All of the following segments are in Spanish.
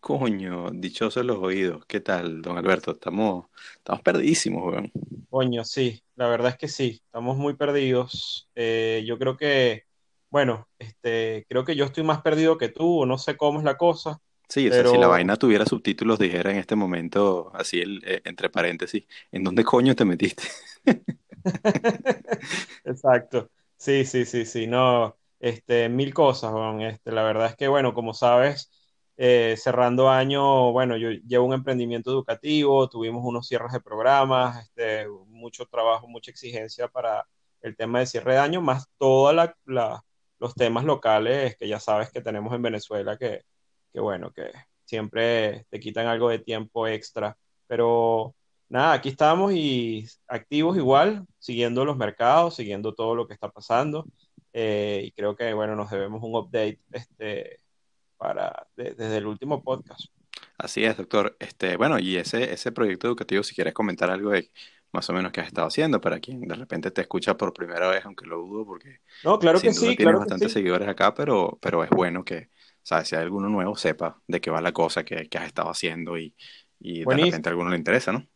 Coño, dichosos los oídos. ¿Qué tal, don Alberto? Estamos, estamos perdidísimos, weón. Coño, sí, la verdad es que sí, estamos muy perdidos. Eh, yo creo que, bueno, este, creo que yo estoy más perdido que tú, o no sé cómo es la cosa, Sí, o sea, si la vaina tuviera subtítulos, dijera en este momento, así el, eh, entre paréntesis, ¿en dónde coño te metiste? exacto. Sí, sí, sí, sí, no, este, mil cosas, weón. Este, la verdad es que, bueno, como sabes, eh, cerrando año, bueno, yo llevo un emprendimiento educativo, tuvimos unos cierres de programas, este, mucho trabajo, mucha exigencia para el tema de cierre de año, más todos los temas locales que ya sabes que tenemos en Venezuela, que, que bueno, que siempre te quitan algo de tiempo extra. Pero nada, aquí estamos y activos igual, siguiendo los mercados, siguiendo todo lo que está pasando. eh, y creo que, bueno, nos debemos un update este, para, de- desde el último podcast. Así es, doctor. Este, bueno, y ese, ese proyecto educativo, si quieres comentar algo de más o menos qué has estado haciendo, para quien de repente te escucha por primera vez, aunque lo dudo, porque No, claro que duda sí, tienes claro que bastantes sí. seguidores acá, pero, pero es bueno que, ¿sabes? Si hay alguno nuevo, sepa de qué va la cosa que, que has estado haciendo y, y de repente a Buenísimo. alguno le interesa, ¿no?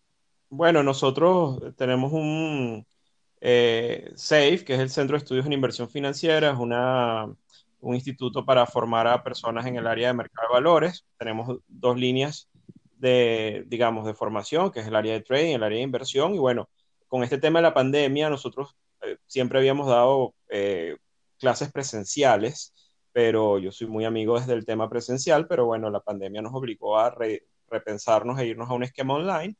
Bueno, nosotros tenemos un eh, SAFE, que es el Centro de Estudios en Inversión Financiera, es una, un instituto para formar a personas en el área de mercado de valores. Tenemos dos líneas de, digamos, de formación, que es el área de trading, el área de inversión. Y bueno, con este tema de la pandemia, nosotros eh, siempre habíamos dado eh, clases presenciales, pero yo soy muy amigo desde el tema presencial, pero bueno, la pandemia nos obligó a re- repensarnos e irnos a un esquema online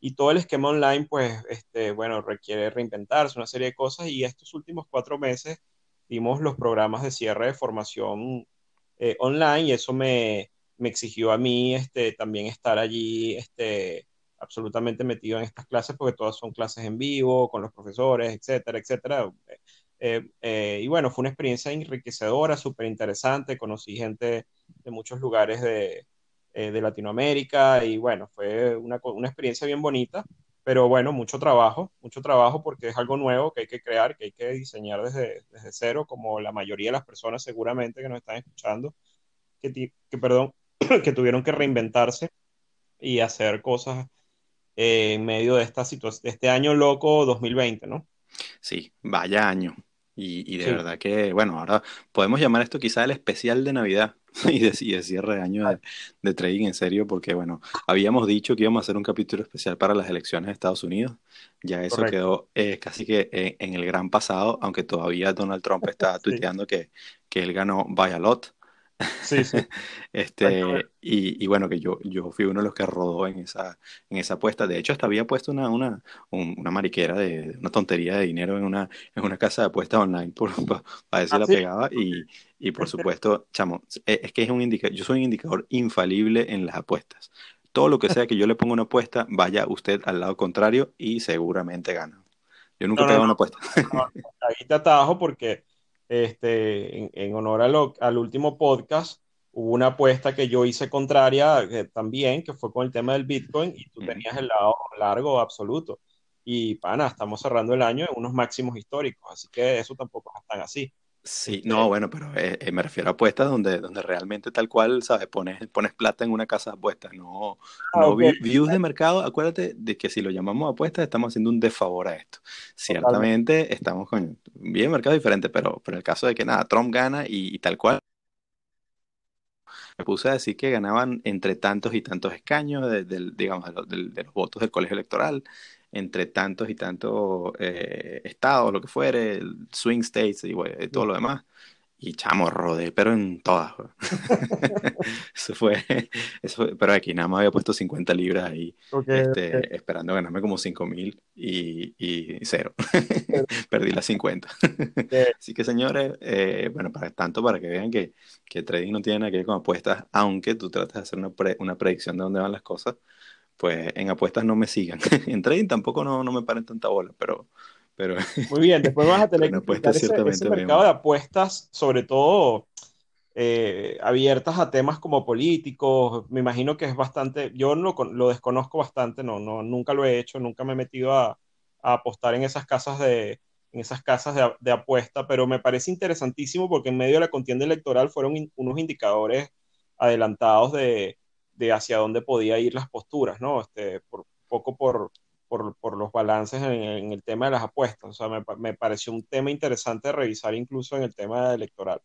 y todo el esquema online, pues, este, bueno, requiere reinventarse, una serie de cosas, y estos últimos cuatro meses dimos los programas de cierre de formación eh, online, y eso me, me exigió a mí este, también estar allí este, absolutamente metido en estas clases, porque todas son clases en vivo, con los profesores, etcétera, etcétera. Eh, eh, y bueno, fue una experiencia enriquecedora, súper interesante, conocí gente de muchos lugares de de Latinoamérica y bueno, fue una, una experiencia bien bonita, pero bueno, mucho trabajo, mucho trabajo porque es algo nuevo que hay que crear, que hay que diseñar desde, desde cero, como la mayoría de las personas seguramente que nos están escuchando, que, que, perdón, que tuvieron que reinventarse y hacer cosas en medio de esta situación, de este año loco 2020, ¿no? Sí, vaya año. Y, y de Sí, verdad que, bueno, ahora podemos llamar esto quizá el especial de Navidad y de, y de cierre de año de, de trading en serio, porque, bueno, habíamos dicho que íbamos a hacer un capítulo especial para las elecciones de Estados Unidos. Ya eso correcto. quedó eh, casi que en, en el gran pasado, aunque todavía Donald Trump está Sí, tuiteando que, que él ganó by a lot. Sí, sí, Este, y, y bueno, que yo, yo fui uno de los que rodó en esa, en esa apuesta. De hecho, hasta había puesto una, una, un- una mariquera de, una tontería de dinero en una, en una casa de apuestas online por, para ver si la Así, pegaba. Y, y por supuesto, chamo, es, es que es un indicador, yo soy un indicador infalible en las apuestas. Todo lo que sea que yo le ponga una apuesta, vaya usted al lado contrario y seguramente gana. Yo nunca he no, pegado no, una apuesta. no, ahí te atajo porque este, en, en honor a lo- al último podcast, hubo una apuesta que yo hice contraria eh, también, que fue con el tema del Bitcoin, y tú tenías el lado largo absoluto. Y pana, estamos cerrando el año en unos máximos históricos, así que eso tampoco es tan así. Sí, no, Este, bueno, pero eh, eh, me refiero a apuestas donde, donde realmente tal cual, ¿sabes? Pones, pones plata en una casa de apuestas, no, ah, no views de mercado. Acuérdate de que si lo llamamos apuestas, estamos haciendo un desfavor a esto. totalmente. Ciertamente estamos con bien mercado diferente, pero, pero el caso de que nada, Trump gana y, y tal cual, me puse a decir que ganaban entre tantos y tantos escaños, de, digamos, de, los votos del colegio electoral, entre tantos y tantos eh, estados, lo que fuere, swing states y, y todo lo demás. Y chamo, rodé, pero en todas. eso, fue, eso pero aquí nada más había puesto 50 libras ahí, este, esperando ganarme como 5 mil y, y, cero. Perdí las 50. Así que señores, eh, bueno, para tanto para que vean que, que trading no tiene nada que ver con apuestas, aunque tú trates de hacer una, una predicción de dónde van las cosas, pues en apuestas no me sigan. en trading tampoco no, no me paren tanta bola, pero pero, Muy bien, después vas a tener que explicar ese, mercado de apuestas, sobre todo eh, abiertas a temas como políticos. Me imagino que es bastante, yo lo, lo desconozco bastante, no, no, nunca lo he hecho, nunca me he metido a, apostar en esas casas de, en esas casas de, de, apuesta, pero me parece interesantísimo porque en medio de la contienda electoral fueron unos indicadores adelantados de, de, hacia dónde podía ir las posturas, ¿no? Este, por, poco por, por, por los balances en, el tema de las apuestas. O sea, me, me, pareció un tema interesante de revisar incluso en el tema electoral.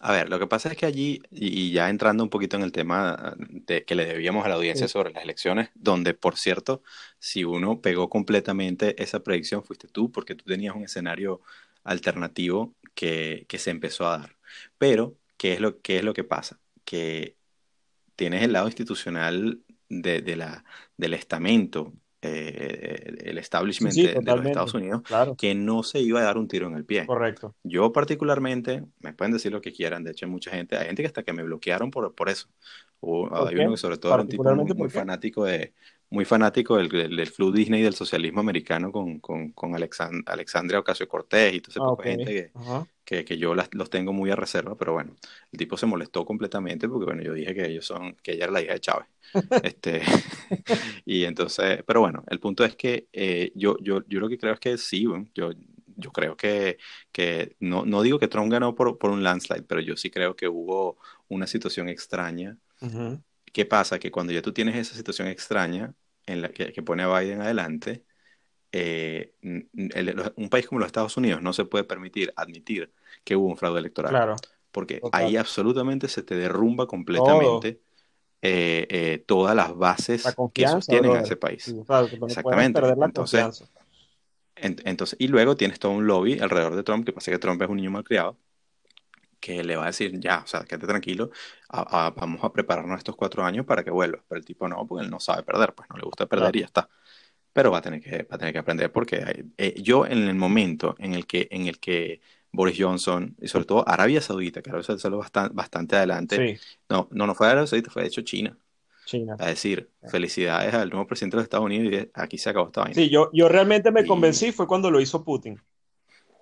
A ver, lo que pasa es que allí, y ya entrando un poquito en el tema de, que le debíamos a la audiencia sobre las elecciones, donde, por cierto, si uno pegó completamente esa predicción, fuiste tú, porque tú tenías un escenario alternativo que, que se empezó a dar. Pero, ¿qué es lo, qué es lo que pasa? Que tienes el lado institucional de, de la, del estamento eh, el establishment de, los Estados Unidos que no se iba a dar un tiro en el pie. Correcto. Yo particularmente, me pueden decir lo que quieran, de hecho hay mucha gente, hay gente que hasta que me bloquearon por, por eso. O, hay uno que sobre todo era un tipo muy fanático de, muy fanático del, del, flu Disney y del socialismo americano con, con, con Alexandria Ocasio-Cortez y toda esa gente que, que, yo las, los tengo muy a reserva, pero bueno, el tipo se molestó completamente porque bueno, yo dije que ellos son, que ella era la hija de Chávez. este, y entonces, pero bueno, el punto es que eh, yo, yo, yo lo que creo es que sí, yo, yo creo que, que no, no digo que Trump ganó por, por un landslide, pero yo sí creo que hubo una situación extraña ¿Qué pasa? Que cuando ya tú tienes esa situación extraña en la que, pone a Biden adelante, eh, un país como los Estados Unidos no se puede permitir admitir que hubo un fraude electoral. Claro. Porque ahí absolutamente se te derrumba completamente eh, eh, todas las bases que sostienen a ese país. Exactamente. entonces, entonces, y luego tienes todo un lobby alrededor de Trump, que pasa que Trump es un niño mal criado que le va a decir, ya, o sea, quédate tranquilo, vamos a prepararnos estos cuatro años para que vuelva. Pero el tipo no, porque él no sabe perder, pues no le gusta perder y ya está. Pero va a tener que, va a tener que aprender porque eh, yo en el momento en el que, en el que Boris Johnson y sobre todo Arabia Saudita, que Arabia Saudita salió bastante, bastante adelante, no, no, no fue Arabia Saudita, fue de hecho China. China. A decir, felicidades al nuevo presidente de los Estados Unidos y aquí se acabó esta vaina. Sí, yo, yo realmente me convencí fue cuando lo hizo Putin.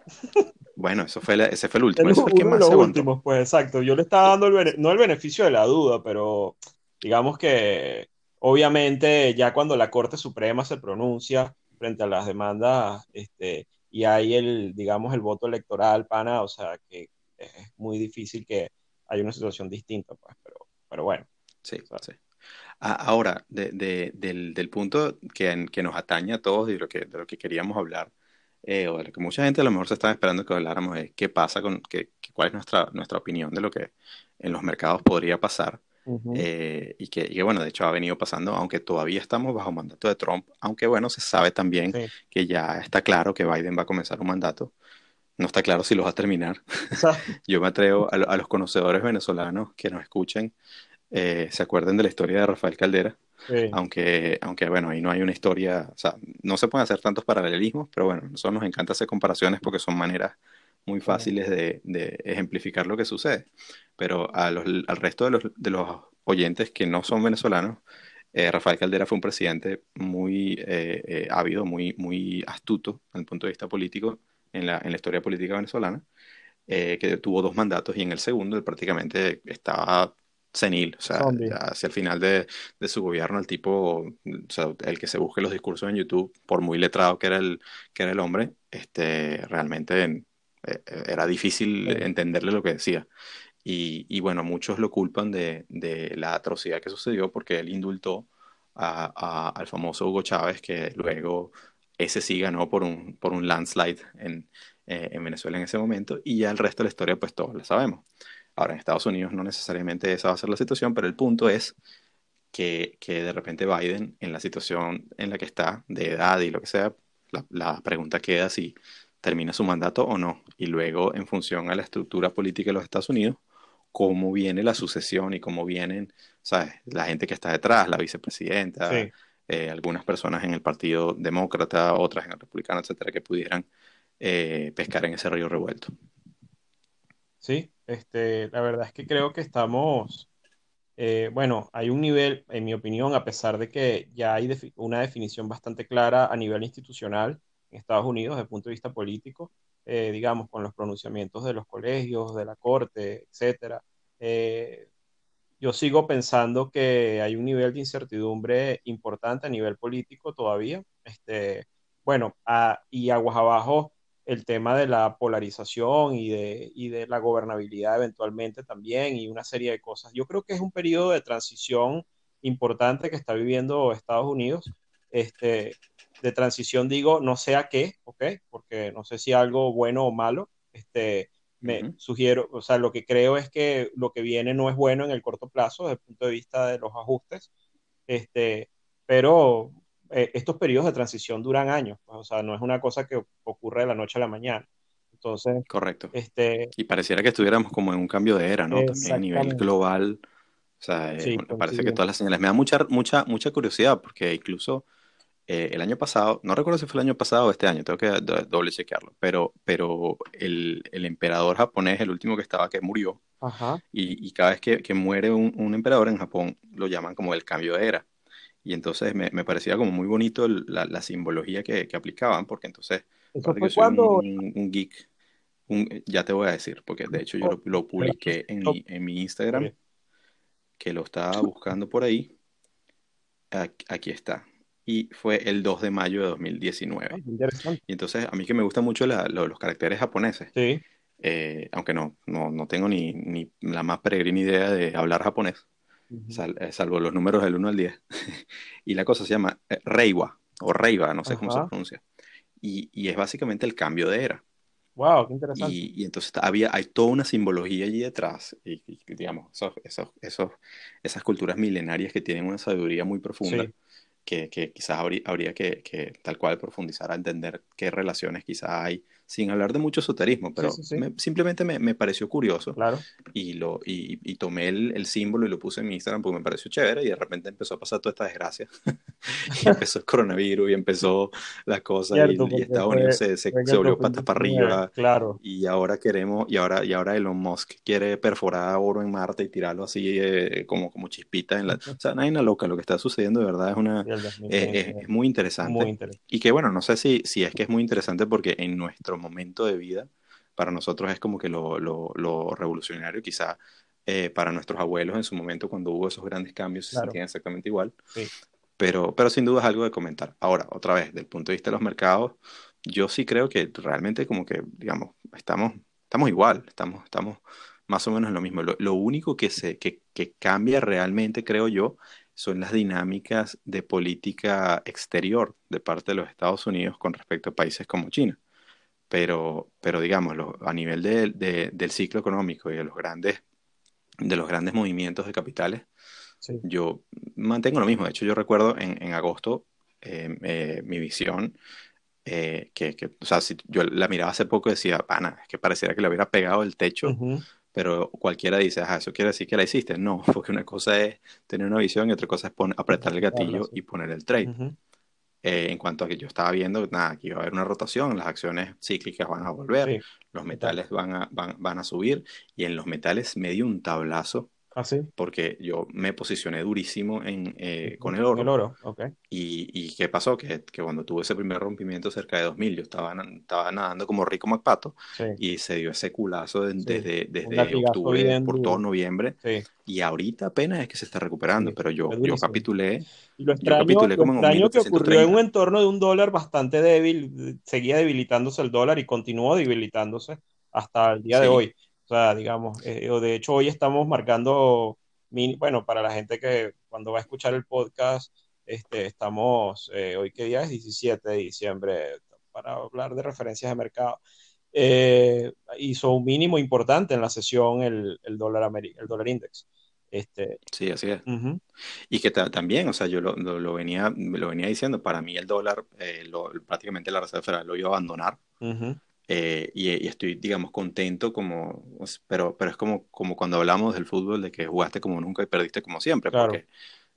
Bueno, eso fue ese fue el último. El, que más los últimos, pues exacto. Yo le estaba dando el, no el beneficio de la duda, pero digamos que obviamente ya cuando la Corte Suprema se pronuncia frente a las demandas este, y hay el, digamos, el voto electoral, pana, o sea que es muy difícil que haya una situación distinta, pues, pero, pero bueno. Sí, sí. Ahora, de, del, del, punto que, que, nos atañe a todos y lo que, de lo que queríamos hablar, eh, o de lo que mucha gente a lo mejor se estaba esperando que habláramos es qué pasa con, qué, cuál es nuestra, nuestra opinión de lo que en los mercados podría pasar. Eh, y, que, bueno, de hecho ha venido pasando, aunque todavía estamos bajo mandato de Trump, aunque bueno, se sabe también que ya está claro que Biden va a comenzar un mandato. No está claro si lo va a terminar. Yo me atrevo a, a, los conocedores venezolanos que nos escuchen, eh, se acuerden de la historia de Rafael Caldera. Aunque, aunque, bueno, ahí no hay una historia, o sea, no se pueden hacer tantos paralelismos, pero bueno, nosotros nos encanta hacer comparaciones porque son maneras muy fáciles de, de ejemplificar lo que sucede. Pero a los, al resto de los, de los oyentes que no son venezolanos, eh, Rafael Caldera fue un presidente muy eh, eh, ávido, muy, muy astuto desde el punto de vista político en la, en la historia política venezolana, que tuvo dos mandatos y en el segundo él prácticamente estaba senil, o sea, hacia el final de, de, su gobierno el tipo, o sea, el que se busque los discursos en YouTube, por muy letrado que era el, que era el hombre, este, realmente eh, eh, era difícil entenderle lo que decía. Y, y, bueno, muchos lo culpan de, de, la atrocidad que sucedió porque él indultó a, al famoso Hugo Chávez, que luego ese sí ganó por un, por un landslide en, eh, en Venezuela en ese momento, y ya el resto de la historia pues todos la sabemos. Ahora, en Estados Unidos no necesariamente esa va a ser la situación, pero el punto es que, que de repente Biden, en la situación en la que está, de edad y lo que sea, la, la pregunta queda si termina su mandato o no. Y luego, en función a la estructura política de los Estados Unidos, cómo viene la sucesión y cómo vienen, ¿sabes? La gente que está detrás, la vicepresidenta, eh, algunas personas en el Partido Demócrata, otras en el Republicano, etcétera, que pudieran eh, pescar en ese río revuelto. Sí, este, la verdad es que creo que estamos, eh, bueno, hay un nivel, en mi opinión, a pesar de que ya hay una definición bastante clara a nivel institucional en Estados Unidos desde el punto de vista político, eh, digamos, con los pronunciamientos de los colegios, de la corte, etcétera. Eh, yo sigo pensando que hay un nivel de incertidumbre importante a nivel político todavía. Este, bueno, y aguas abajo el tema de la polarización y de, y de la gobernabilidad eventualmente también y una serie de cosas. Yo creo que es un periodo de transición importante que está viviendo Estados Unidos. Este, de transición digo, no sé a qué, ¿ok? Porque no sé si algo bueno o malo. Este, me sugiero, o sea, lo que creo es que lo que viene no es bueno en el corto plazo desde el punto de vista de los ajustes, este, pero eh, estos periodos de transición duran años, pues, o sea, no es una cosa que ocurre de la noche a la mañana. Entonces, correcto. Este, y pareciera que estuviéramos como en un cambio de era, ¿no? También a nivel global. O sea, eh, me parece que todas las señales. Me da mucha, mucha, mucha curiosidad porque incluso eh, el año pasado, no recuerdo si fue el año pasado o este año, tengo que doble chequearlo, pero, pero el, el, emperador japonés, el último que estaba, que murió, Y, y, cada vez que, que muere un, un, emperador en Japón, lo llaman como el cambio de era. Y entonces me, me parecía como muy bonito la, la, simbología que, que, aplicaban, porque entonces, ¿Eso fue cuando... un, un, geek, ya te voy a decir, porque de hecho yo lo, lo publiqué en mi, en mi Instagram, que lo estaba buscando por ahí. Aquí está y fue el 2 de mayo de 2019. Ah, y entonces, a mí que me gustan mucho los caracteres japoneses, eh, aunque no, no, no tengo ni, ni, la más peregrina idea de hablar japonés, eh, salvo los números del 1 al 10. y la cosa se llama eh, Reiwa, o Reiwa, no sé cómo se pronuncia. Y, y, es básicamente el cambio de era. Wow, qué interesante. Y, y, entonces había, hay toda una simbología allí detrás, y, digamos, esos, esos, esos, esas culturas milenarias que tienen una sabiduría muy profunda que, quizás habría, habría que, que, tal cual profundizar a entender qué relaciones quizás hay sin hablar de mucho esoterismo, pero simplemente me, me, pareció curioso claro. y, lo, y, y tomé el, el, símbolo y lo puse en mi Instagram porque me pareció chévere y de repente empezó a pasar toda esta desgracia. y empezó el coronavirus y empezó la cosa y, Estados Unidos se, se, se volvió patas para arriba. Claro. Y ahora queremos, y ahora, y ahora Elon Musk quiere perforar oro en Marte y tirarlo así eh, como, como chispita en la... O sea, nadie loca, lo que está sucediendo de verdad es una... Eh, es, muy interesante. muy interesante. Y que bueno, no sé si, si es que es muy interesante porque en nuestro momento de vida, para nosotros es como que lo, lo, lo revolucionario, quizá eh, para nuestros abuelos en su momento cuando hubo esos grandes cambios se sentían exactamente igual. Sí. Pero, pero sin duda es algo de comentar. Ahora, otra vez, desde el punto de vista de los mercados, yo sí creo que realmente como que, digamos, estamos, estamos igual, estamos, estamos más o menos en lo mismo. Lo, lo único que, se, que, que cambia realmente, creo yo, son las dinámicas de política exterior de parte de los Estados Unidos con respecto a países como China pero, pero digamos, a nivel de, de, del ciclo económico y de los grandes, de los grandes movimientos de capitales, sí. yo mantengo lo mismo. De hecho, yo recuerdo en, en agosto eh, eh, mi visión, eh, que, que, o sea, si yo la miraba hace poco y decía, pana, es que pareciera que le hubiera pegado el techo, uh -huh. pero cualquiera dice, ah, eso quiere decir que la hiciste. No, porque una cosa es tener una visión y otra cosa es apretar el gatillo y poner el trade. Uh -huh eh, en cuanto a que yo estaba viendo, nada, que iba a haber una rotación, las acciones cíclicas van a volver, sí. los metales van a, van, van a subir, y en los metales me dio un tablazo ¿Ah, sí? Porque yo me posicioné durísimo en, eh, con el oro. El oro, ok. Y, y ¿qué pasó? Que, que, cuando tuve ese primer rompimiento cerca de 2000, yo estaba, estaba nadando como rico MacPato sí. y se dio ese culazo de, sí. desde, desde octubre por todo noviembre. Y ahorita apenas es que se está recuperando, pero yo, yo capitulé. Y lo extraño, yo capitulé como lo extraño que ocurrió en un entorno de un dólar bastante débil, seguía debilitándose el dólar y continuó debilitándose hasta el día de hoy. O sea, digamos, eh, de hecho hoy estamos marcando, bueno, para la gente que cuando va a escuchar el podcast, este, estamos, eh, hoy qué día es 17 de diciembre, para hablar de referencias de mercado. eh, hizo un mínimo importante en la sesión el, el dólar, el dólar index. Este, sí, así es. Y que también, o sea, yo lo, lo, venía, lo venía diciendo, para mí el dólar, eh, lo, prácticamente la Reserva Federal lo iba a abandonar. Eh, y, estoy, digamos, contento como, pero, pero es como, como cuando hablamos del fútbol, de que jugaste como nunca y perdiste como siempre, porque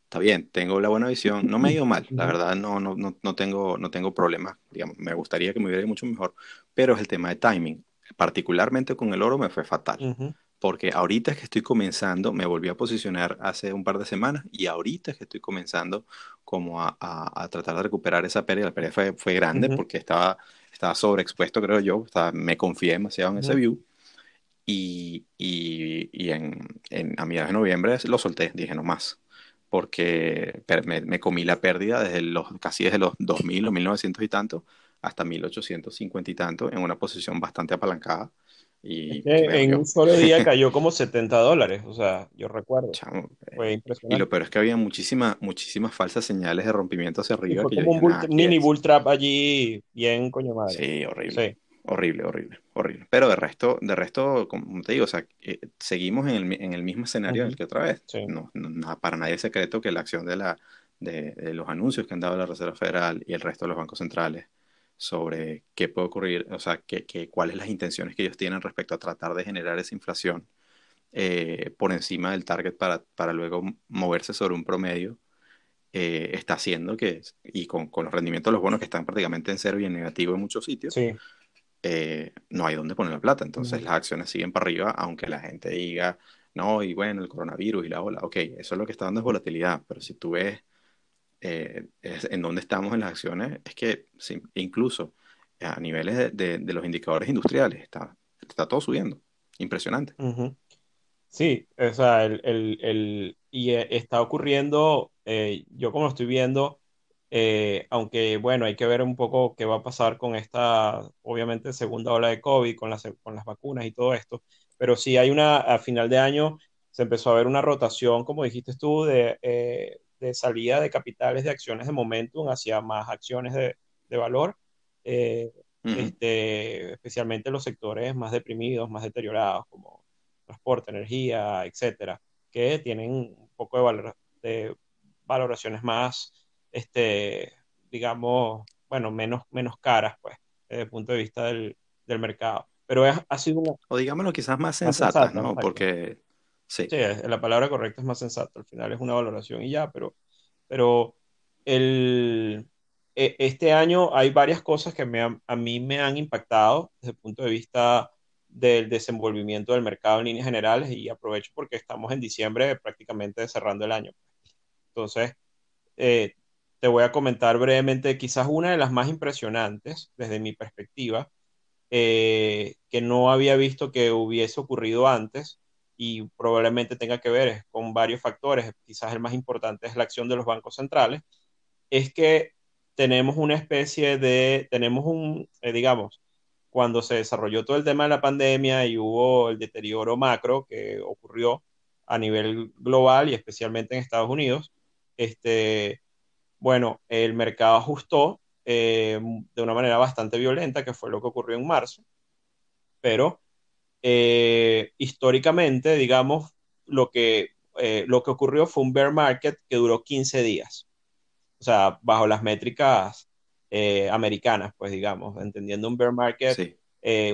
está bien, tengo la buena visión, no me ha ido mal, la verdad no, no, no, no, tengo, no tengo problemas, digamos, me gustaría que me hubiera ido mucho mejor, pero es el tema de timing, particularmente con el oro me fue fatal porque ahorita es que estoy comenzando, me volví a posicionar hace un par de semanas y ahorita es que estoy comenzando como a, a, tratar de recuperar esa pérdida. La pérdida fue, fue grande porque estaba, estaba sobreexpuesto, creo yo, me confié demasiado en ese view. Y, y, y en, en, a mediados de noviembre lo solté, dije no más, porque me, me, comí la pérdida desde los, casi desde los 2000 o 1900 y tanto hasta 1850 y tanto en una posición bastante apalancada y en un solo día cayó como 70 dólares, o sea, yo recuerdo. Fue impresionante. Y lo peor es que había muchísimas, muchísimas falsas señales de rompimiento hacia arriba. fue como un mini bull trap allí, bien coño madre. Sí, horrible. Horrible, horrible, horrible. Pero de resto, de resto, como te digo, o sea, eh, seguimos en el, en el, mismo escenario en el que otra vez. No, no, para nadie es secreto que la acción de, la, de, de los anuncios que han dado la Reserva Federal y el resto de los bancos centrales sobre qué puede ocurrir, o sea, qué, qué, cuáles las intenciones que ellos tienen respecto a tratar de generar esa inflación eh, por encima del target para, para, luego moverse sobre un promedio, eh, está haciendo que, y con, con, los rendimientos de los bonos que están prácticamente en cero y en negativo en muchos sitios, eh, no hay dónde poner la plata. Entonces las acciones siguen para arriba, aunque la gente diga, no, y bueno, el coronavirus y la ola, ok, eso es lo que está dando es volatilidad, pero si tú ves eh, en donde estamos en las acciones, es que incluso a niveles de, los indicadores industriales está, está todo subiendo. Impresionante. Sí, o sea, el, el, y eh, está ocurriendo, eh, yo como lo estoy viendo, aunque bueno, hay que ver un poco qué va a pasar con esta, obviamente, segunda ola de COVID, con las, con las vacunas y todo esto, pero sí hay una, a final de año se empezó a ver una rotación, como dijiste tú, de, de salida de capitales de acciones de momentum hacia más acciones de, valor, eh, este, especialmente los sectores más deprimidos, más deteriorados, como transporte, energía, etcétera, que tienen un poco de, valor, de valoraciones más, este, digamos, bueno, menos, menos caras, pues, desde el punto de vista del, mercado. Pero ha sido una... O digámoslo quizás más sensatas, ¿no? Porque Sí. la palabra correcta es más sensata. Al final es una valoración y ya, pero, pero el, e, este año hay varias cosas que me a mí me han impactado desde el punto de vista del desenvolvimiento del mercado en líneas generales y aprovecho porque estamos en diciembre prácticamente cerrando el año. Entonces, eh, te voy a comentar brevemente quizás una de las más impresionantes desde mi perspectiva, eh, que no había visto que hubiese ocurrido antes, y probablemente tenga que ver con varios factores, quizás el más importante es la acción de los bancos centrales, es que tenemos una especie de, tenemos un, eh, digamos, cuando se desarrolló todo el tema de la pandemia y hubo el deterioro macro que ocurrió a nivel global y especialmente en Estados Unidos, este, bueno, el mercado ajustó eh, de una manera bastante violenta, que fue lo que ocurrió en marzo, pero eh, históricamente, digamos, lo que, eh, lo que ocurrió fue un bear market que duró 15 días. O sea, bajo las métricas eh, americanas, pues digamos, entendiendo un bear market,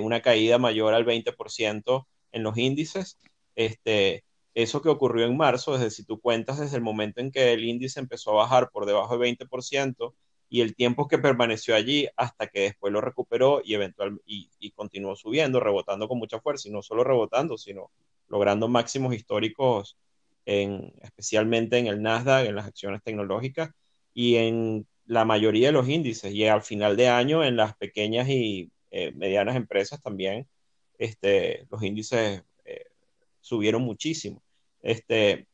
una caída mayor al 20% en los índices. Este, eso que ocurrió en marzo, desde si tú cuentas desde el momento en que el índice empezó a bajar por debajo del 20%, y el tiempo que permaneció allí hasta que después lo recuperó y, eventual, y, continuó subiendo, rebotando con mucha fuerza, y no solo rebotando, sino logrando máximos históricos, en, especialmente en el Nasdaq, en las acciones tecnológicas y en la mayoría de los índices. Y al final de año, en las pequeñas y eh, medianas empresas también, este, los índices eh, subieron muchísimo. Este,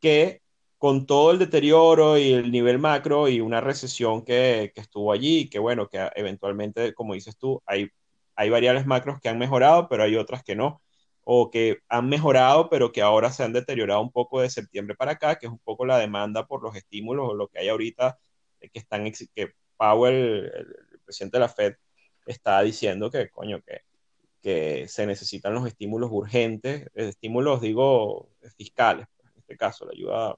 que con todo el deterioro y el nivel macro y una recesión que, estuvo allí, que bueno, que eventualmente, como dices tú, hay, hay variables macros que han mejorado, pero hay otras que no, o que han mejorado, pero que ahora se han deteriorado un poco de septiembre para acá, que es un poco la demanda por los estímulos o lo que hay ahorita, eh, que están, que Powell, el, presidente de la Fed, está diciendo que, coño, que que se necesitan los estímulos urgentes, estímulos, digo, fiscales, pues, en este caso, la ayuda,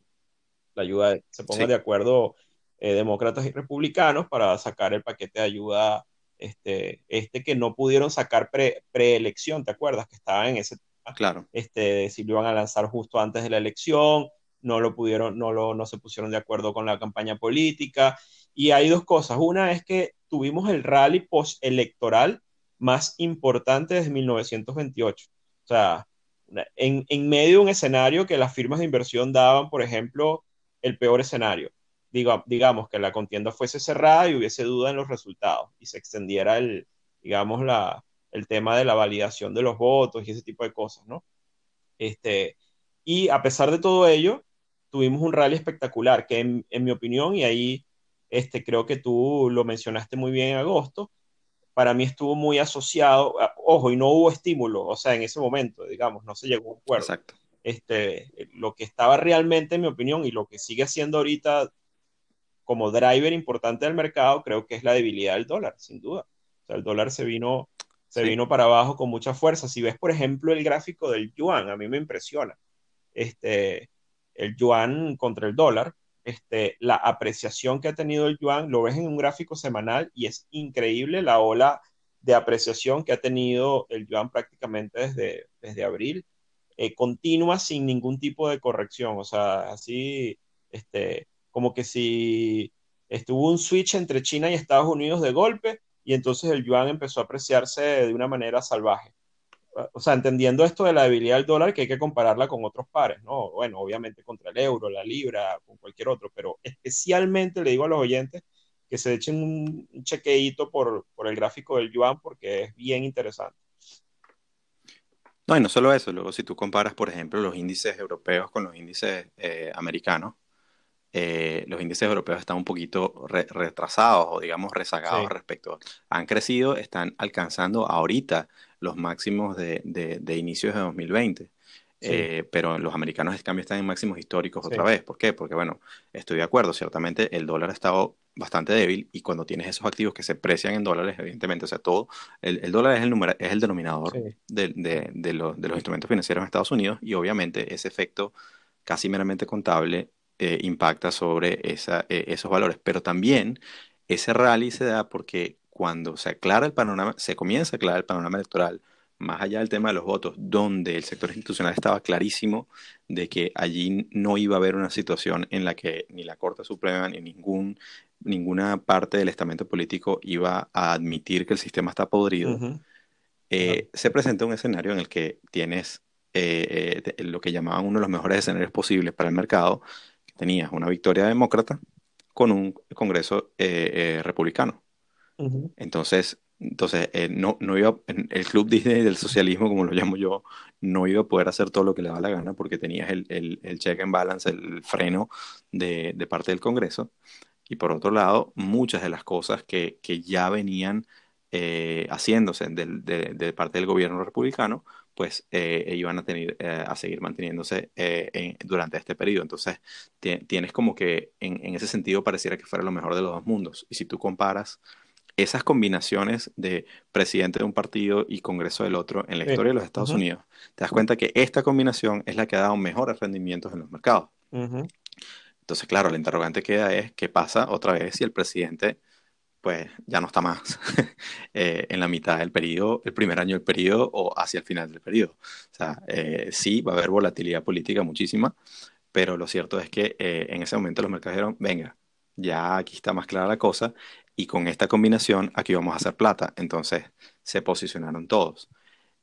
la ayuda, se pongan de acuerdo eh, demócratas y republicanos para sacar el paquete de ayuda, este, este que no pudieron sacar pre, preelección, ¿te acuerdas? Que estaba en ese Claro. Este, si lo iban a lanzar justo antes de la elección, no lo pudieron, no, lo, no se pusieron de acuerdo con la campaña política. Y hay dos cosas. Una es que tuvimos el rally postelectoral más importante desde 1928. O sea, en, en, medio de un escenario que las firmas de inversión daban, por ejemplo, el peor escenario. Digo, digamos que la contienda fuese cerrada y hubiese duda en los resultados y se extendiera el, digamos, la, el tema de la validación de los votos y ese tipo de cosas, ¿no? Este, y a pesar de todo ello, tuvimos un rally espectacular que en, en mi opinión, y ahí este, creo que tú lo mencionaste muy bien en agosto, para mí estuvo muy asociado, ojo, y no hubo estímulo, o sea, en ese momento, digamos, no se llegó a un acuerdo. Exacto. Este, lo que estaba realmente, en mi opinión, y lo que sigue siendo ahorita como driver importante del mercado, creo que es la debilidad del dólar, sin duda. O sea, el dólar se vino, se sí. vino para abajo con mucha fuerza. Si ves, por ejemplo, el gráfico del yuan, a mí me impresiona. Este, el yuan contra el dólar, este, la apreciación que ha tenido el yuan, lo ves en un gráfico semanal y es increíble la ola de apreciación que ha tenido el yuan prácticamente desde, desde abril, eh, continua sin ningún tipo de corrección, o sea, así, este, como que si estuvo un switch entre China y Estados Unidos de golpe y entonces el yuan empezó a apreciarse de una manera salvaje o sea, entendiendo esto de la debilidad del dólar, que hay que compararla con otros pares, ¿no? Bueno, obviamente contra el euro, la libra, con cualquier otro, pero especialmente le digo a los oyentes que se echen un chequeíto por, por el gráfico del yuan porque es bien interesante. No, y no solo eso, luego si tú comparas, por ejemplo, los índices europeos con los índices eh, americanos, eh, los índices europeos están un poquito re retrasados o digamos rezagados sí. respecto. Han crecido, están alcanzando ahorita los máximos de, de, de inicios de 2020. Sí. Eh, pero los americanos en cambio están en máximos históricos sí. otra vez. ¿Por qué? Porque bueno, estoy de acuerdo, ciertamente el dólar ha estado bastante débil y cuando tienes esos activos que se precian en dólares, evidentemente, o sea, todo, el, el dólar es el, número, es el denominador sí. de, de, de, lo, de, los instrumentos financieros en Estados Unidos y obviamente ese efecto casi meramente contable eh, impacta sobre esa, eh, esos valores. Pero también ese rally se da porque cuando se aclara el panorama, se comienza a aclarar el panorama electoral, más allá del tema de los votos, donde el sector institucional estaba clarísimo de que allí no iba a haber una situación en la que ni la Corte Suprema ni ningún, ninguna parte del estamento político iba a admitir que el sistema está podrido, uh -huh. eh, uh -huh. se presenta un escenario en el que tienes eh, eh, lo que llamaban uno de los mejores escenarios posibles para el mercado, que tenías una victoria demócrata con un Congreso republicano. Uh -huh. Entonces, entonces, eh, no, no iba, el club Disney del socialismo, como lo llamo yo, no iba a poder hacer todo lo que le da la gana porque tenías el, el, check and balance, el freno de, de, parte del Congreso. Y por otro lado, muchas de las cosas que, que ya venían eh, haciéndose de, de, parte del gobierno republicano, pues eh, iban a, tener, eh, a seguir manteniéndose eh, en, durante este periodo. Entonces, tienes como que en, en ese sentido pareciera que fuera lo mejor de los dos mundos. Y si tú comparas esas combinaciones de presidente de un partido y congreso del otro en la sí. historia de los Estados uh -huh. Unidos, te das cuenta que esta combinación es la que ha dado mejores rendimientos en los mercados. Uh -huh. Entonces, claro, la interrogante queda es qué pasa otra vez si el presidente pues ya no está más eh, en la mitad del periodo, el primer año del periodo o hacia el final del periodo. O sea, eh, sí va a haber volatilidad política muchísima, pero lo cierto es que eh, en ese momento los mercados dijeron, venga, ya aquí está más clara la cosa y con esta combinación aquí vamos a hacer plata. Entonces se posicionaron todos.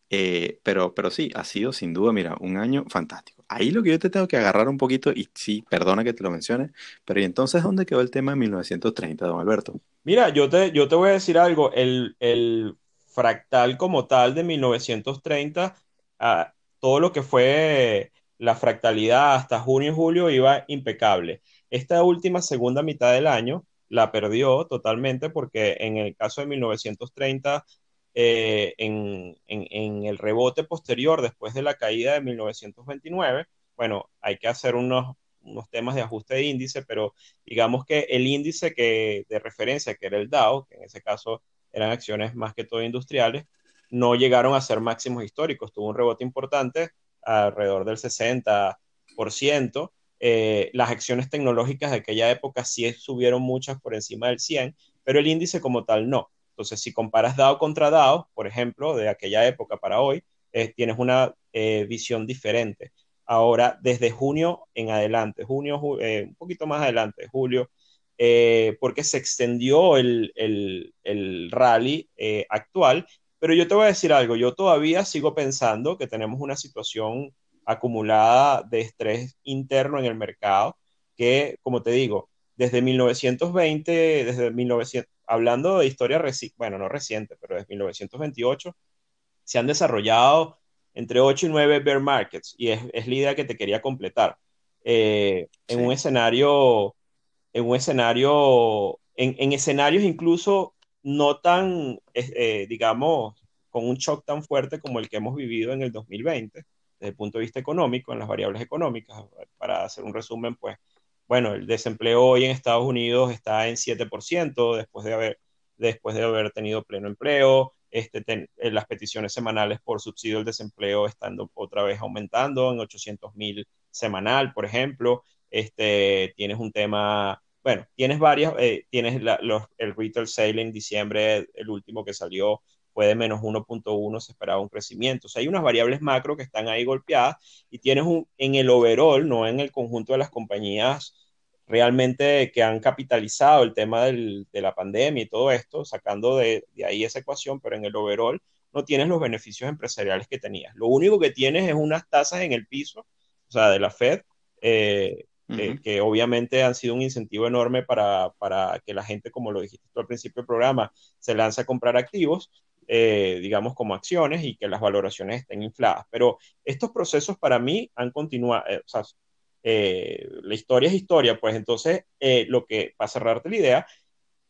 Eh, pero, pero sí, ha sido sin duda, mira, un año fantástico. Ahí lo que yo te tengo que agarrar un poquito, y sí, perdona que te lo mencione, pero ¿y entonces dónde quedó el tema de 1930, don Alberto? Mira, yo te, yo te voy a decir algo, el, el fractal como tal de 1930, uh, ah, todo lo que fue la fractalidad hasta junio y julio iba impecable. Esta última segunda mitad del año la perdió totalmente porque en el caso de 1930, eh, en, en, el rebote posterior después de la caída de 1929, bueno, hay que hacer unos, unos temas de ajuste de índice, pero digamos que el índice que, de referencia, que era el Dow, que en ese caso eran acciones más que todo industriales, no llegaron a ser máximos históricos. Tuvo un rebote importante, alrededor del 60%. Eh, las acciones tecnológicas de aquella época sí subieron muchas por encima del 100, pero el índice como tal no. Entonces, si comparas DAO contra DAO, por ejemplo, de aquella época para hoy, eh, tienes una eh, visión diferente. Ahora, desde junio en adelante, junio, un poquito más adelante, julio, porque se extendió el, el, el rally actual, pero yo te voy a decir algo, yo todavía sigo pensando que tenemos una situación acumulada de estrés interno en el mercado, que, como te digo, desde 1920, desde 1900, hablando de historia reciente, bueno, no reciente, pero desde 1928, se han desarrollado entre 8 y 9 bear markets, y es, es la idea que te quería completar. Eh, en un escenario, en un escenario, en, en escenarios incluso no tan, eh, digamos, con un shock tan fuerte como el que hemos vivido en el 2020, desde el punto de vista económico, en las variables económicas. Para hacer un resumen, pues, bueno, el desempleo hoy en Estados Unidos está en 7% después de haber, después de haber tenido pleno empleo. Este, eh, las peticiones semanales por subsidio del desempleo estando otra vez aumentando en 800 mil semanal, por ejemplo. Este, tienes un tema bueno, tienes varias, eh, tienes los, el retail sale en diciembre, el último que salió fue de menos 1.1, se esperaba un crecimiento. O sea, hay unas variables macro que están ahí golpeadas y tienes un, en el overall, no en el conjunto de las compañías realmente que han capitalizado el tema del, de la pandemia y todo esto, sacando de, de, ahí esa ecuación, pero en el overall no tienes los beneficios empresariales que tenías. Lo único que tienes es unas tasas en el piso, o sea, de la Fed, eh, eh, que obviamente han sido un incentivo enorme para, para, que la gente, como lo dijiste tú al principio del programa, se lance a comprar activos, eh, digamos como acciones y que las valoraciones estén infladas. Pero estos procesos para mí han continuado, eh, o sea, la historia es historia, pues entonces lo que, para cerrarte la idea,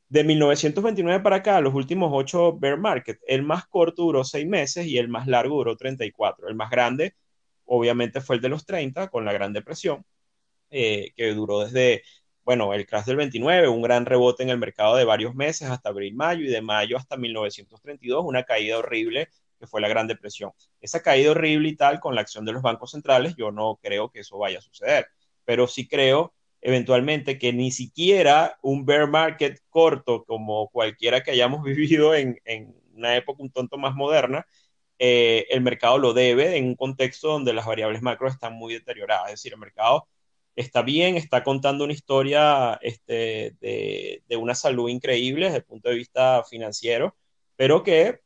de 1929 para acá, los últimos ocho bear market, el más corto duró seis meses y el más largo duró 34. El más grande, obviamente, fue el de los 30, con la Gran Depresión eh, que duró desde, bueno, el crash del 29, un gran rebote en el mercado de varios meses hasta abril-mayo y de mayo hasta 1932, una caída horrible que fue la Gran Depresión. Esa caída horrible y tal con la acción de los bancos centrales, yo no creo que eso vaya a suceder, pero sí creo eventualmente que ni siquiera un bear market corto como cualquiera que hayamos vivido en, una época un tonto más moderna, eh, el mercado lo debe en un contexto donde las variables macro están muy deterioradas. Es decir, el mercado está bien, está contando una historia este, de, de, una salud increíble desde el punto de vista financiero, pero que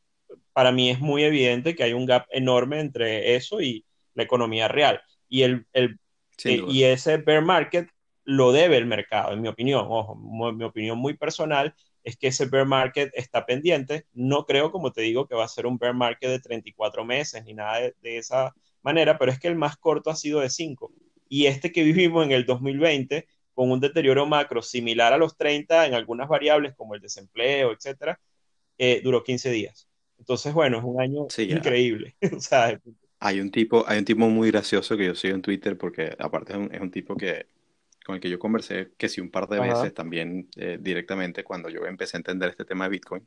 para mí es muy evidente que hay un gap enorme entre eso y la economía real. Y, el, el eh, y ese bear market lo debe el mercado, en mi opinión. Ojo, mi opinión muy personal es que ese bear market está pendiente. No creo, como te digo, que va a ser un bear market de 34 meses ni nada de, de esa manera, pero es que el más corto ha sido de 5 y este que vivimos en el 2020 con un deterioro macro similar a los 30 en algunas variables como el desempleo, etcétera, eh, duró 15 días. Entonces, bueno, es un año increíble. hay un tipo, hay un tipo muy gracioso que yo sigo en Twitter porque aparte es un, tipo que con el que yo conversé que sí un par de veces también eh, directamente cuando yo empecé a entender este tema de Bitcoin.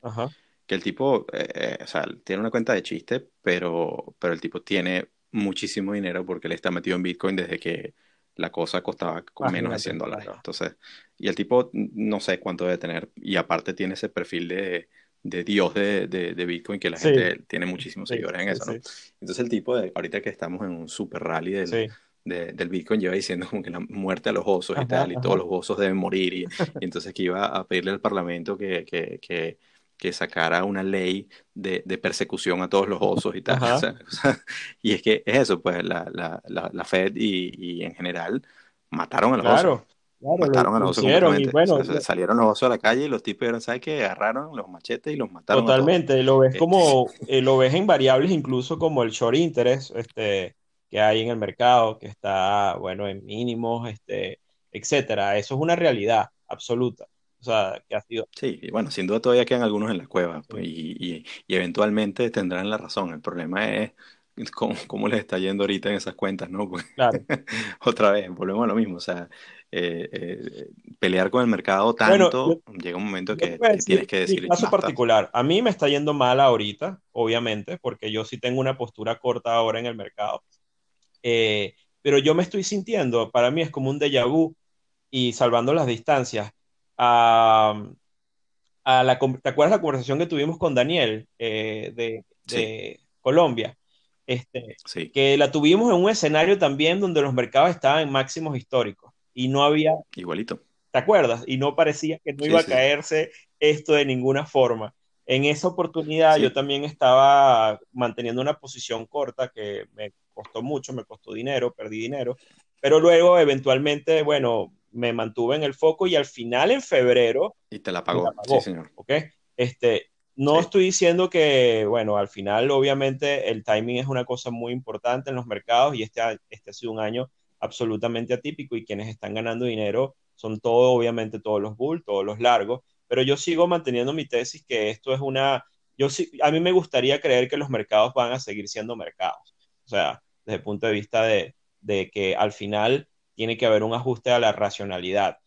Que el tipo, eh, o sea, tiene una cuenta de chiste, pero, pero el tipo tiene muchísimo dinero porque él está metido en Bitcoin desde que la cosa costaba con menos de 100 dólares. Entonces, y el tipo no sé cuánto debe tener, y aparte tiene ese perfil de, de Dios de, de, Bitcoin que la gente tiene muchísimos seguidores en eso, ¿no? Entonces el tipo, de, ahorita que estamos en un super rally del, del Bitcoin, lleva diciendo como que la muerte a los osos y tal, y todos los osos deben morir, y, y, entonces que iba a pedirle al Parlamento que, que, que que sacara una ley de, de, persecución a todos los osos y tal. y es que es eso, pues la, la, la, Fed y, y, en general mataron a los osos. Claro, mataron a los osos y bueno, salieron los osos a la calle y los tipos, ¿sabes qué? Agarraron los machetes y los mataron. Totalmente, lo ves como, este eh, lo ves en variables incluso como el short interest este, que hay en el mercado, que está, bueno, en mínimos, este, etcétera. Eso es una realidad absoluta. O sea, que ha sido... Sí, y bueno, sin duda todavía quedan algunos en la cueva pues, y, y, eventualmente tendrán la razón. El problema es cómo, les está yendo ahorita en esas cuentas, ¿no? claro. otra vez, volvemos a lo mismo, o sea, eh, eh, pelear con el mercado tanto, llega un momento que tienes que decir... Caso particular, a mí me está yendo mal ahorita, obviamente, porque yo sí tengo una postura corta ahora en el mercado, eh, pero yo me estoy sintiendo, para mí es como un déjà vu, y salvando las distancias, a, la, ¿te acuerdas la conversación que tuvimos con Daniel de, de Colombia? Este, que la tuvimos en un escenario también donde los mercados estaban en máximos históricos y no había... Igualito. ¿Te acuerdas? Y no parecía que no iba a caerse esto de ninguna forma. En esa oportunidad yo también estaba manteniendo una posición corta que me costó mucho, me costó dinero, perdí dinero, pero luego eventualmente, bueno, me mantuve en el foco y al final en febrero... Y te la pagó, sí señor. ¿Ok? Este, no estoy diciendo que, bueno, al final obviamente el timing es una cosa muy importante en los mercados y este, este ha sido un año absolutamente atípico y quienes están ganando dinero son todos, obviamente todos los bull, todos los largos, pero yo sigo manteniendo mi tesis que esto es una, yo sí, a mí me gustaría creer que los mercados van a seguir siendo mercados, o sea, desde el punto de vista de, de que al final tiene que haber un ajuste a la racionalidad,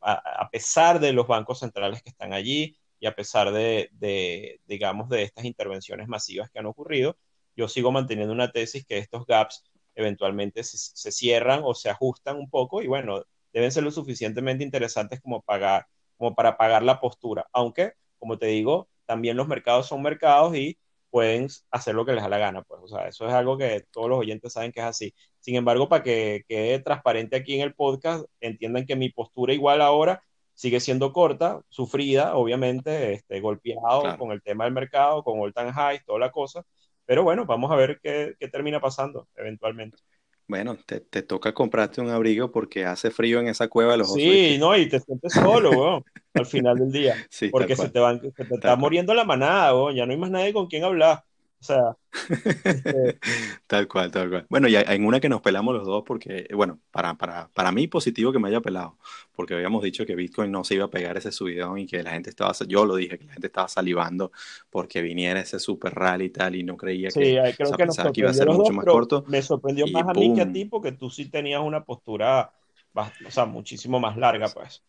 a pesar de los bancos centrales que están allí, y a pesar de, digamos, de estas intervenciones masivas que han ocurrido, yo sigo manteniendo una tesis que estos gaps eventualmente se, cierran o se ajustan un poco y bueno, deben ser lo suficientemente interesantes como, pagar, como para pagar la postura, aunque, como te digo, también los mercados son mercados y pueden hacer lo que les da la gana, pues, o sea, eso es algo que todos los oyentes saben que es así. Sin embargo, para que quede transparente aquí en el podcast, entiendan que mi postura igual ahora sigue siendo corta, sufrida, obviamente, este, golpeado con el tema del mercado, con all time high, toda la cosa. Pero bueno, vamos a ver qué, qué termina pasando eventualmente. Bueno, te, te, toca comprarte un abrigo porque hace frío en esa cueva de los Sí, no, y te sientes solo, weón, al final del día. Sí, porque se te, van, se te está muriendo la manada, weón, ya no hay más nadie con quien hablar. O sea, este, tal cual, tal cual. Bueno, y en una que nos pelamos los dos porque, bueno, para, para, para mí positivo que me haya pelado, porque habíamos dicho que Bitcoin no se iba a pegar ese subidón y que la gente estaba, yo lo dije, que la gente estaba salivando porque viniera ese super rally y tal y no creía que, creo que, nos que iba a ser mucho más corto. Me sorprendió más a mí que a ti porque tú sí tenías una postura, o sea, muchísimo más larga, pues.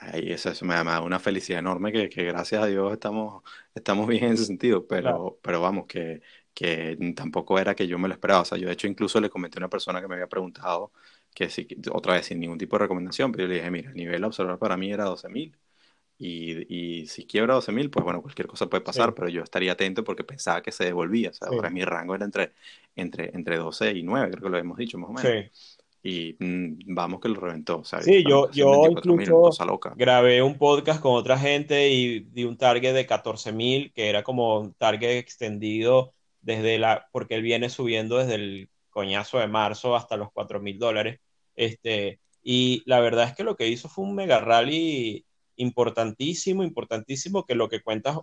Ay, eso, me, da una felicidad enorme que, que, gracias a Dios estamos, estamos bien en ese sentido, pero, pero vamos, que, que tampoco era que yo me lo esperaba. O sea, yo de hecho incluso le comenté a una persona que me había preguntado que si, otra vez sin ningún tipo de recomendación, pero yo le dije, mira, el nivel a observar para mí era 12.000 y, y si quiebra 12.000, pues bueno, cualquier cosa puede pasar, pero yo estaría atento porque pensaba que se devolvía. O sea, ahora mi rango era entre, entre, entre 12 y 9, creo que lo hemos dicho más o menos y mm, vamos que lo reventó. Sí, yo, yo incluso grabé un podcast con otra gente y di un target de 14 mil, que era como un target extendido desde la, porque él viene subiendo desde el coñazo de marzo hasta los 4 mil dólares. Este, y la verdad es que lo que hizo fue un mega rally importantísimo, importantísimo, que lo que cuenta,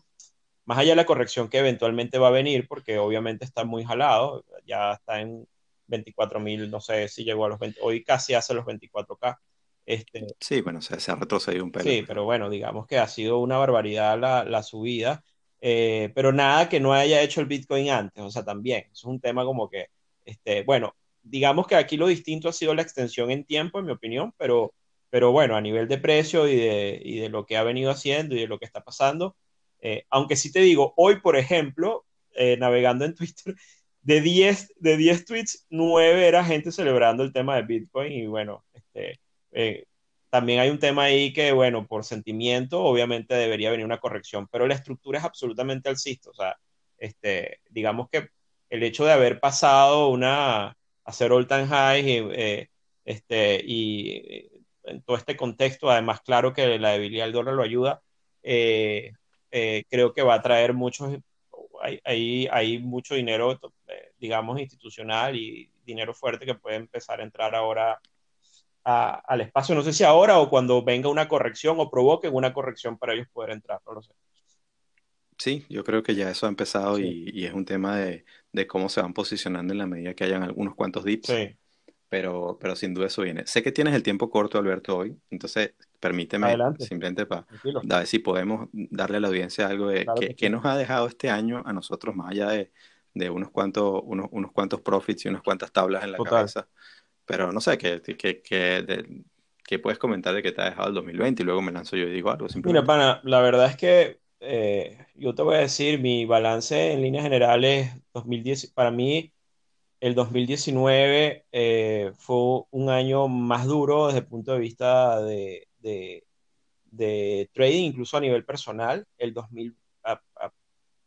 más allá de la corrección que eventualmente va a venir, porque obviamente está muy jalado, ya está en 24 mil, no sé si llegó a los 20, hoy casi hace los 24K. Este, sí, bueno, se, se ha retrocedido un pelo. Sí, pero bueno, digamos que ha sido una barbaridad la, la subida, eh, pero nada que no haya hecho el Bitcoin antes, o sea, también, es un tema como que, este, bueno, digamos que aquí lo distinto ha sido la extensión en tiempo, en mi opinión, pero, pero bueno, a nivel de precio y de, y de lo que ha venido haciendo y de lo que está pasando, eh, aunque sí te digo, hoy, por ejemplo, eh, navegando en Twitter, de 10, de 10 tweets, 9 era gente celebrando el tema de Bitcoin y bueno, este, eh, también hay un tema ahí que, bueno, por sentimiento, obviamente debería venir una corrección, pero la estructura es absolutamente alcista, o sea, este, digamos que el hecho de haber pasado una, hacer all time high y, eh, este, y eh, en todo este contexto, además, claro que la debilidad del dólar lo ayuda, creo que va a traer muchos hay, hay, mucho dinero, eh, digamos, institucional y dinero fuerte que puede empezar a entrar ahora al espacio. No sé si ahora o cuando venga una corrección o provoquen una corrección para ellos poder entrar, no lo sé. Sí, yo creo que ya eso ha empezado y, es un tema de, de, cómo se van posicionando en la medida que hayan algunos cuantos dips. Sí pero, pero sin duda eso viene. Sé que tienes el tiempo corto, Alberto, hoy, entonces permíteme simplemente para ver si podemos darle a la audiencia algo de que, nos ha dejado este año a nosotros, más allá de, de unos cuantos, unos, unos cuantos profits y unas cuantas tablas en la cabeza. Pero no sé, ¿qué, qué, qué, puedes comentar de que te ha dejado el 2020? Y luego me lanzo yo y digo algo. Mira, pana, la verdad es que eh, yo te voy a decir, mi balance en líneas generales, 2010, para mí el 2019 eh, fue un año más duro desde el punto de vista de, de, trading, incluso a nivel personal. El 2000,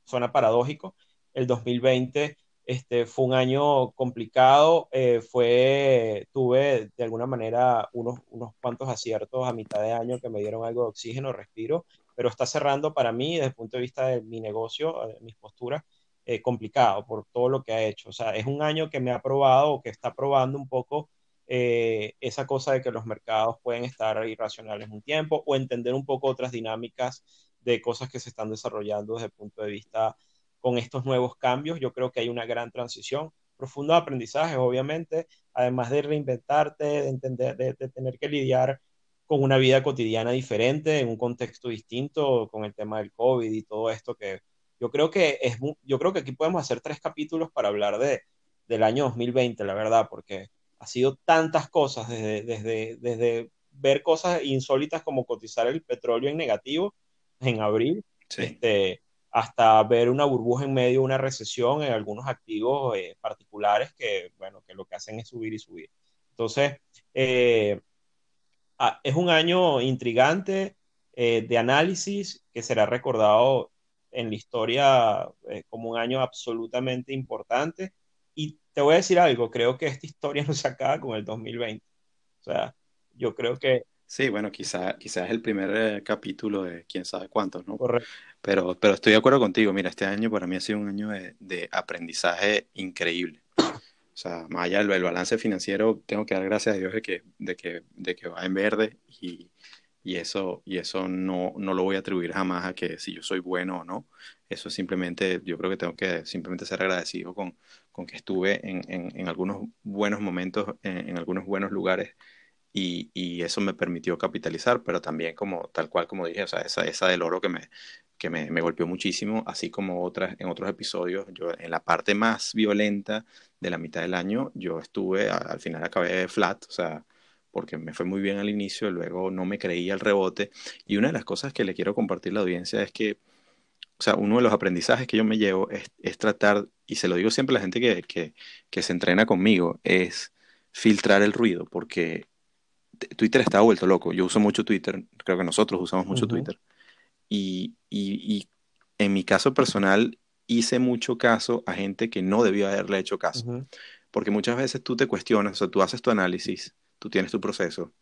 suena paradójico, el 2020 este, fue un año complicado, eh, fue, tuve de alguna manera unos, unos cuantos aciertos a mitad de año que me dieron algo de oxígeno, respiro, pero está cerrando para mí desde el punto de vista de mi negocio, de mis posturas, eh, complicado por todo lo que ha hecho. O sea, es un año que me ha probado o que está probando un poco eh, esa cosa de que los mercados pueden estar irracionales un tiempo o entender un poco otras dinámicas de cosas que se están desarrollando desde el punto de vista con estos nuevos cambios. Yo creo que hay una gran transición, profundo aprendizaje, obviamente, además de reinventarte, de entender, de tener que lidiar con una vida cotidiana diferente, en un contexto distinto, con el tema del COVID y todo esto que yo creo que es, yo creo que aquí podemos hacer tres capítulos para hablar de, del año 2020, la verdad, porque ha sido tantas cosas, desde, desde, desde ver cosas insólitas como cotizar el petróleo en negativo en abril, este, hasta ver una burbuja en medio de una recesión en algunos activos eh, particulares que, bueno, que lo que hacen es subir y subir. Entonces, eh, ah, es un año intrigante eh, de análisis que será recordado en la historia eh, como un año absolutamente importante. Y te voy a decir algo, creo que esta historia no se acaba con el 2020. O sea, yo creo que... Sí, bueno, quizás quizá es el primer eh, capítulo de quién sabe cuántos, ¿no? Correcto. Pero, pero estoy de acuerdo contigo. Mira, este año para mí ha sido un año de, aprendizaje increíble. O sea, más allá del, balance financiero, tengo que dar gracias a Dios de que, de que, de que va en verde y, y eso, y eso no, no lo voy a atribuir jamás a que si yo soy bueno o no. Eso simplemente, yo creo que tengo que simplemente ser agradecido con, con que estuve en, en, en, algunos buenos momentos, en, algunos buenos lugares y, y, eso me permitió capitalizar, pero también como tal cual como dije, o sea, esa, esa del oro que me, que me, me, golpeó muchísimo, así como otras, en otros episodios, yo en la parte más violenta de la mitad del año, yo estuve, al final acabé flat, o sea, porque me fue muy bien al inicio, luego no me creía el rebote. Y una de las cosas que le quiero compartir a la audiencia es que, o sea, uno de los aprendizajes que yo me llevo es, tratar, y se lo digo siempre a la gente que, que, se entrena conmigo, es filtrar el ruido, porque Twitter está vuelto loco. Yo uso mucho Twitter, creo que nosotros usamos mucho Twitter. Y, y, en mi caso personal hice mucho caso a gente que no debió haberle hecho caso. Porque muchas veces tú te cuestionas, o sea, tú haces tu análisis tú tienes tu proceso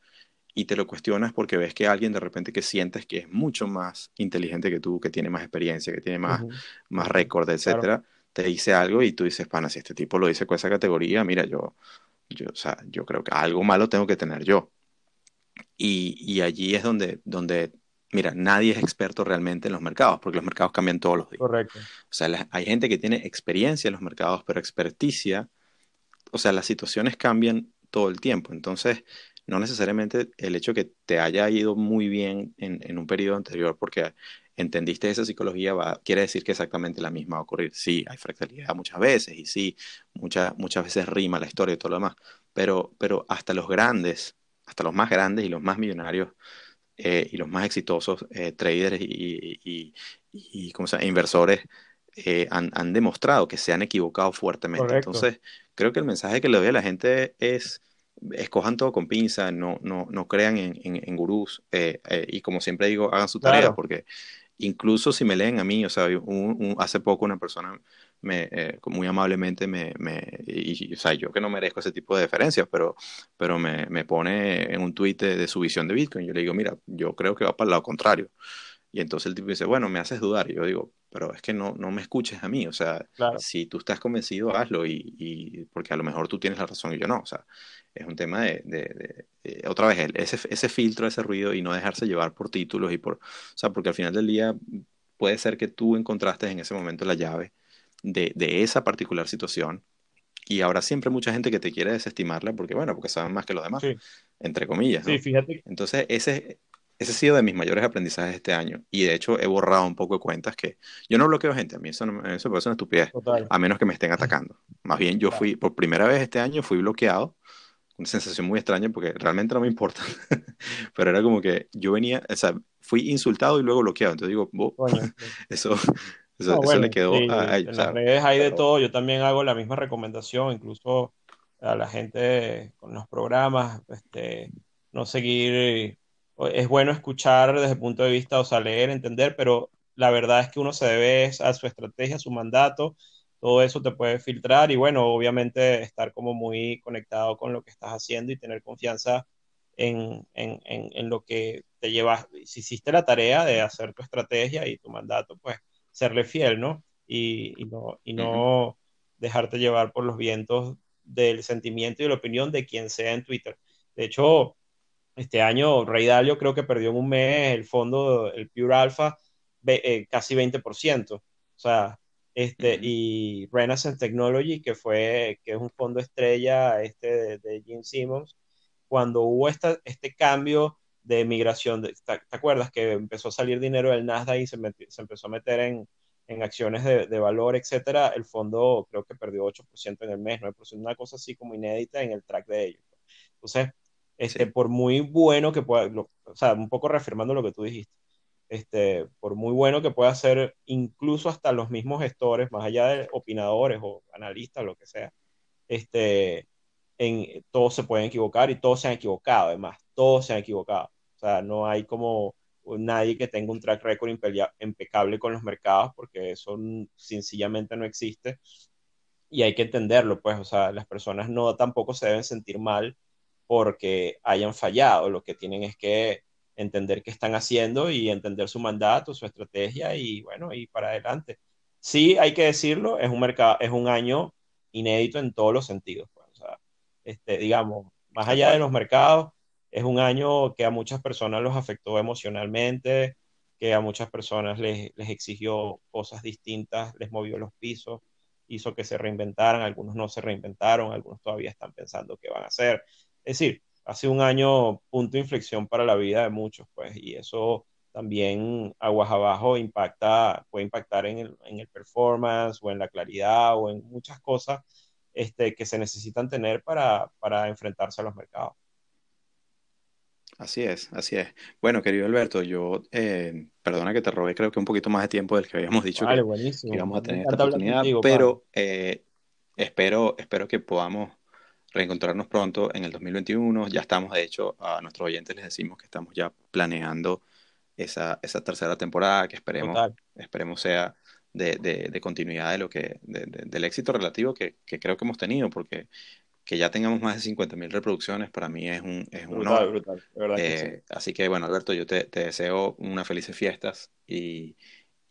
y te lo cuestionas porque ves que alguien de repente que sientes que es mucho más inteligente que tú, que tiene más experiencia, que tiene más, más récord, etcétera, te dice algo y tú dices, pana, si este tipo lo dice con esa categoría, mira, yo, yo, o sea, yo creo que algo malo tengo que tener yo. Y, y allí es donde, donde, mira, nadie es experto realmente en los mercados, porque los mercados cambian todos los días. Correcto. O sea, hay gente que tiene experiencia en los mercados, pero experticia, o sea, las situaciones cambian todo el tiempo. Entonces, no necesariamente el hecho que te haya ido muy bien en, un periodo anterior porque entendiste esa psicología va, quiere decir que exactamente la misma va a ocurrir. Sí, hay fractalidad muchas veces y sí, muchas muchas veces rima la historia y todo lo demás, pero, pero hasta los grandes, hasta los más grandes y los más millonarios eh, y los más exitosos eh, traders y, y, y, inversores eh, han, han, demostrado que se han equivocado fuertemente. Entonces, creo que el mensaje que le doy a la gente es escojan todo con pinza, no, no, no crean en, en, gurús eh, eh, y como siempre digo, hagan su tarea porque incluso si me leen a mí, o sea, hace poco una persona me, eh, muy amablemente me, me y, o sea, yo que no merezco ese tipo de deferencias, pero, pero me, me pone en un tuit de, de, su visión de Bitcoin. Yo le digo, mira, yo creo que va para el lado contrario. Y entonces el tipo dice, bueno, me haces dudar. Y yo digo, pero es que no, no me escuches a mí. O sea, si tú estás convencido, hazlo. Y, y, porque a lo mejor tú tienes la razón y yo no. O sea, es un tema de, de, otra vez, ese, ese filtro, ese ruido y no dejarse llevar por títulos y por, o sea, porque al final del día puede ser que tú encontraste en ese momento la llave de, de esa particular situación y habrá siempre mucha gente que te quiere desestimarla porque, bueno, porque saben más que los demás, entre comillas. Sí, fíjate. Entonces, ese, ese ha sido de mis mayores aprendizajes este año. Y de hecho he borrado un poco de cuentas que yo no bloqueo gente, a mí eso, no, eso parece una estupidez, a menos que me estén atacando. Más bien yo fui, por primera vez este año fui bloqueado, una sensación muy extraña porque realmente no me importa, pero era como que yo venía, o sea, fui insultado y luego bloqueado. Entonces digo, eso, eso, le quedó a, ellos. En las redes hay de todo, yo también hago la misma recomendación, incluso a la gente con los programas, este, no seguir es bueno escuchar desde el punto de vista, o sea, leer, entender, pero la verdad es que uno se debe a su estrategia, a su mandato, todo eso te puede filtrar y bueno, obviamente estar como muy conectado con lo que estás haciendo y tener confianza en, en, en, lo que te llevas, si hiciste la tarea de hacer tu estrategia y tu mandato, pues serle fiel, ¿no? Y, y no, y no dejarte llevar por los vientos del sentimiento y de la opinión de quien sea en Twitter. De hecho, este año Ray Dalio creo que perdió en un mes el fondo, el Pure Alpha, eh, casi 20%. O sea, este, y Renaissance Technology, que fue, que es un fondo estrella este de, de Gene Simmons, cuando hubo esta, este cambio de migración, de, ¿te, acuerdas que empezó a salir dinero del Nasdaq y se, se empezó a meter en, en acciones de, de, valor, etcétera? El fondo creo que perdió 8% en el mes, 9%, una cosa así como inédita en el track de ellos. Entonces, este, por muy bueno que pueda, o sea, un poco reafirmando lo que tú dijiste, este, por muy bueno que pueda ser, incluso hasta los mismos gestores, más allá de opinadores o analistas, lo que sea, este, en, todos se pueden equivocar y todos se han equivocado, además, todos se han equivocado. O sea, no hay como nadie que tenga un track record impecable con los mercados, porque eso sencillamente no existe. Y hay que entenderlo, pues, o sea, las personas no tampoco se deben sentir mal porque hayan fallado. Lo que tienen es que entender qué están haciendo y entender su mandato, su estrategia y bueno, y para adelante. Sí, hay que decirlo, es un mercado, es un año inédito en todos los sentidos. Pues, o sea, este, digamos, más allá de los mercados, es un año que a muchas personas los afectó emocionalmente, que a muchas personas les, les exigió cosas distintas, les movió los pisos, hizo que se reinventaran, algunos no se reinventaron, algunos todavía están pensando qué van a hacer. Es decir, hace un año punto de inflexión para la vida de muchos, pues, y eso también aguas abajo impacta, puede impactar en el, en el performance o en la claridad o en muchas cosas este, que se necesitan tener para, para enfrentarse a los mercados. Así es, así es. Bueno, querido Alberto, yo, eh, perdona que te robé creo que un poquito más de tiempo del que habíamos dicho que, íbamos a tener esta oportunidad, pero eh, espero, espero que podamos reencontrarnos pronto en el 2021. Ya estamos, de hecho, a nuestros oyentes les decimos que estamos ya planeando esa, esa tercera temporada que esperemos, esperemos sea de, de, continuidad de lo que, del éxito relativo que, que, creo que hemos tenido, porque que ya tengamos más de 50.000 reproducciones para mí es un, es un honor. Brutal, eh, Así que bueno, Alberto, yo te, te deseo unas felices fiestas y,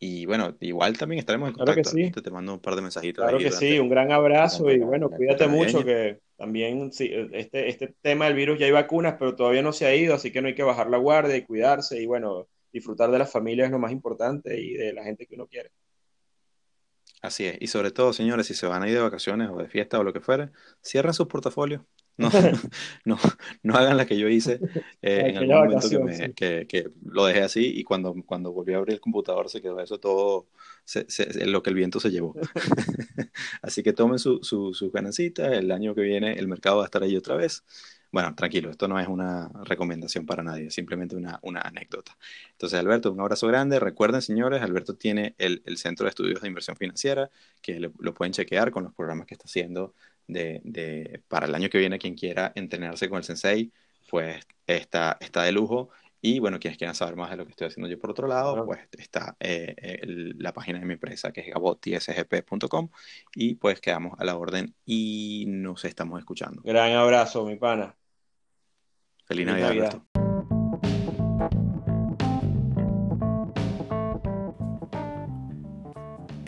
y bueno, igual también estaremos en contacto. Claro que Te mando un par de mensajitos. Claro que sí, un gran abrazo y bueno, cuídate mucho que también sí, este, este tema del virus ya hay vacunas, pero todavía no se ha ido, así que no hay que bajar la guardia y cuidarse y bueno, disfrutar de la familia es lo más importante y de la gente que uno quiere. Así es, y sobre todo, señores, si se van a ir de vacaciones o de fiesta o lo que fuera, cierren sus portafolios. No, no, no hagan la que yo hice eh, en algún momento que, que, lo dejé así y cuando, cuando volví a abrir el computador se quedó eso todo, lo que el viento se llevó. así que tomen su, su, su ganancita, el año que viene el mercado va a estar ahí otra vez. Bueno, tranquilo, esto no es una recomendación para nadie, simplemente una, una anécdota. Entonces, Alberto, un abrazo grande. Recuerden, señores, Alberto tiene el, el Centro de Estudios de Inversión Financiera, que lo pueden chequear con los programas que está haciendo de, de, para el año que viene. Quien quiera entrenarse con el Sensei, pues está, está de lujo. Y bueno, quienes quieran saber más de lo que estoy haciendo yo por otro lado, pues está eh, la página de mi empresa que es gabotsgp.com y pues quedamos a la orden y nos estamos escuchando. Gran abrazo, mi pana. Feliz, Navidad.